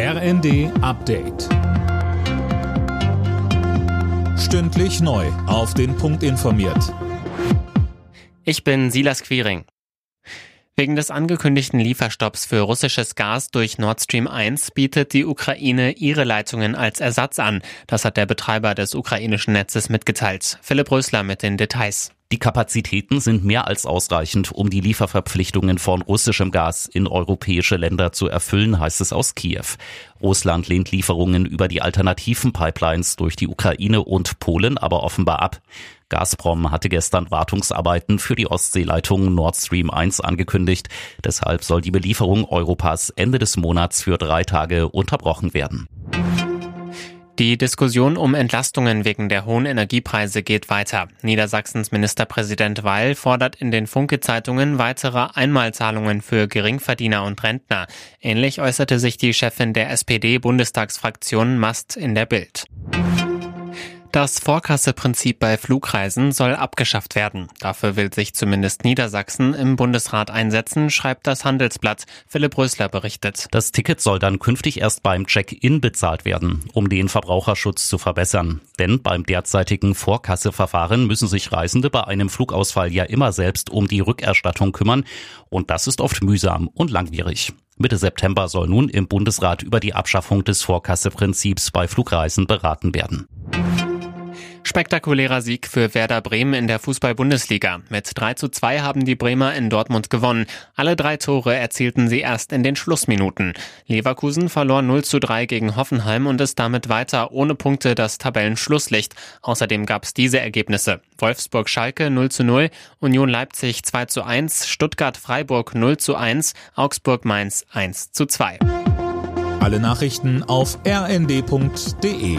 RND Update. Stündlich neu. Auf den Punkt informiert. Ich bin Silas Quiring. Wegen des angekündigten Lieferstopps für russisches Gas durch Nord Stream 1 bietet die Ukraine ihre Leitungen als Ersatz an. Das hat der Betreiber des ukrainischen Netzes mitgeteilt. Philipp Rösler mit den Details. Die Kapazitäten sind mehr als ausreichend, um die Lieferverpflichtungen von russischem Gas in europäische Länder zu erfüllen, heißt es aus Kiew. Russland lehnt Lieferungen über die alternativen Pipelines durch die Ukraine und Polen aber offenbar ab. Gazprom hatte gestern Wartungsarbeiten für die Ostseeleitung Nord Stream 1 angekündigt. Deshalb soll die Belieferung Europas Ende des Monats für drei Tage unterbrochen werden. Die Diskussion um Entlastungen wegen der hohen Energiepreise geht weiter. Niedersachsens Ministerpräsident Weil fordert in den Funke-Zeitungen weitere Einmalzahlungen für Geringverdiener und Rentner. Ähnlich äußerte sich die Chefin der SPD-Bundestagsfraktion Mast in der Bild. Das Vorkasseprinzip bei Flugreisen soll abgeschafft werden. Dafür will sich zumindest Niedersachsen im Bundesrat einsetzen, schreibt das Handelsblatt. Philipp Rösler berichtet. Das Ticket soll dann künftig erst beim Check-in bezahlt werden, um den Verbraucherschutz zu verbessern. Denn beim derzeitigen Vorkasseverfahren müssen sich Reisende bei einem Flugausfall ja immer selbst um die Rückerstattung kümmern. Und das ist oft mühsam und langwierig. Mitte September soll nun im Bundesrat über die Abschaffung des Vorkasseprinzips bei Flugreisen beraten werden. Spektakulärer Sieg für Werder Bremen in der Fußball-Bundesliga. Mit 3 zu 2 haben die Bremer in Dortmund gewonnen. Alle drei Tore erzielten sie erst in den Schlussminuten. Leverkusen verlor 0 zu 3 gegen Hoffenheim und ist damit weiter ohne Punkte das Tabellenschlusslicht. Außerdem gab es diese Ergebnisse. Wolfsburg-Schalke 0 zu 0, Union Leipzig 2 zu 1, Stuttgart-Freiburg 0 zu 1, Augsburg-Mainz 1 zu 2. Alle Nachrichten auf rnd.de